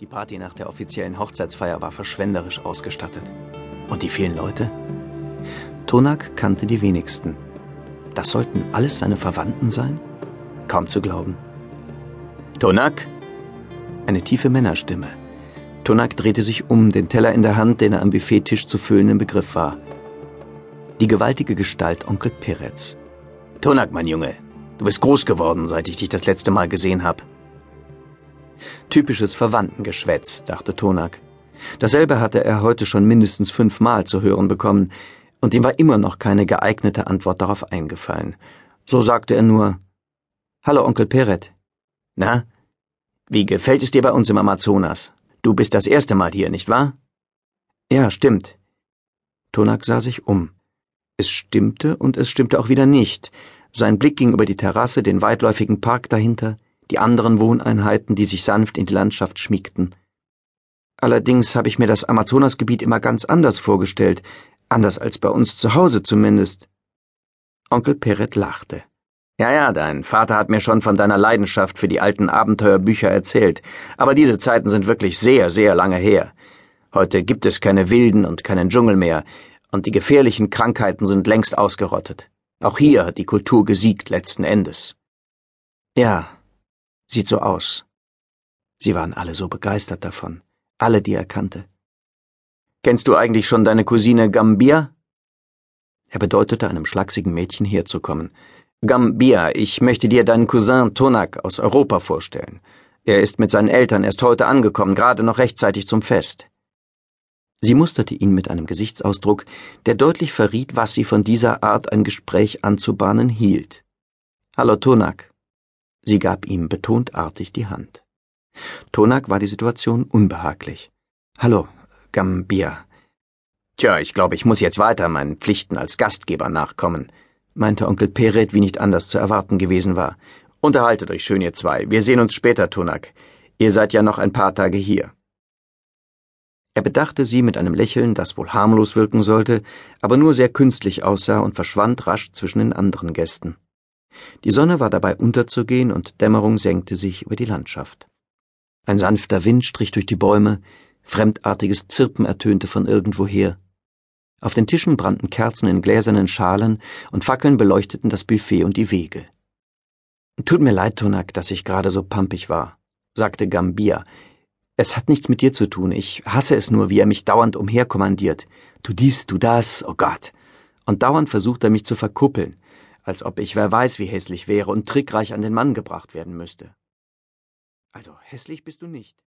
Die Party nach der offiziellen Hochzeitsfeier war verschwenderisch ausgestattet. Und die vielen Leute? Tonak kannte die wenigsten. Das sollten alles seine Verwandten sein? Kaum zu glauben. Tonak? Eine tiefe Männerstimme. Tonak drehte sich um, den Teller in der Hand, den er am Buffettisch zu füllen im Begriff war. Die gewaltige Gestalt Onkel Peretz. Tonak, mein Junge, du bist groß geworden, seit ich dich das letzte Mal gesehen habe. Typisches Verwandtengeschwätz, dachte Tonak. Dasselbe hatte er heute schon mindestens fünfmal zu hören bekommen, und ihm war immer noch keine geeignete Antwort darauf eingefallen. So sagte er nur Hallo, Onkel Peret. Na? Wie gefällt es dir bei uns im Amazonas? Du bist das erste Mal hier, nicht wahr? Ja, stimmt. Tonak sah sich um. Es stimmte und es stimmte auch wieder nicht. Sein Blick ging über die Terrasse, den weitläufigen Park dahinter, die anderen Wohneinheiten, die sich sanft in die Landschaft schmiegten. Allerdings habe ich mir das Amazonasgebiet immer ganz anders vorgestellt, anders als bei uns zu Hause zumindest. Onkel Peret lachte. Ja, ja, dein Vater hat mir schon von deiner Leidenschaft für die alten Abenteuerbücher erzählt, aber diese Zeiten sind wirklich sehr, sehr lange her. Heute gibt es keine Wilden und keinen Dschungel mehr, und die gefährlichen Krankheiten sind längst ausgerottet. Auch hier hat die Kultur gesiegt letzten Endes. Ja, Sieht so aus. Sie waren alle so begeistert davon, alle, die er kannte. Kennst du eigentlich schon deine Cousine Gambia? Er bedeutete einem schlachsigen Mädchen herzukommen. Gambia, ich möchte dir deinen Cousin Tonak aus Europa vorstellen. Er ist mit seinen Eltern erst heute angekommen, gerade noch rechtzeitig zum Fest. Sie musterte ihn mit einem Gesichtsausdruck, der deutlich verriet, was sie von dieser Art ein Gespräch anzubahnen hielt. Hallo Tonak. Sie gab ihm betontartig die Hand. Tonak war die Situation unbehaglich. Hallo, Gambia. Tja, ich glaube, ich muss jetzt weiter meinen Pflichten als Gastgeber nachkommen, meinte Onkel Peret, wie nicht anders zu erwarten gewesen war. Unterhaltet euch schön, ihr zwei. Wir sehen uns später, Tonak. Ihr seid ja noch ein paar Tage hier. Er bedachte sie mit einem Lächeln, das wohl harmlos wirken sollte, aber nur sehr künstlich aussah und verschwand rasch zwischen den anderen Gästen. Die Sonne war dabei unterzugehen und Dämmerung senkte sich über die Landschaft. Ein sanfter Wind strich durch die Bäume, fremdartiges Zirpen ertönte von irgendwoher. Auf den Tischen brannten Kerzen in gläsernen Schalen und Fackeln beleuchteten das Buffet und die Wege. Tut mir leid, Tonak, dass ich gerade so pampig war, sagte Gambia. Es hat nichts mit dir zu tun. Ich hasse es nur, wie er mich dauernd umherkommandiert. Du dies, du das, oh Gott. Und dauernd versucht er mich zu verkuppeln als ob ich wer weiß wie hässlich wäre und trickreich an den Mann gebracht werden müsste. Also hässlich bist du nicht.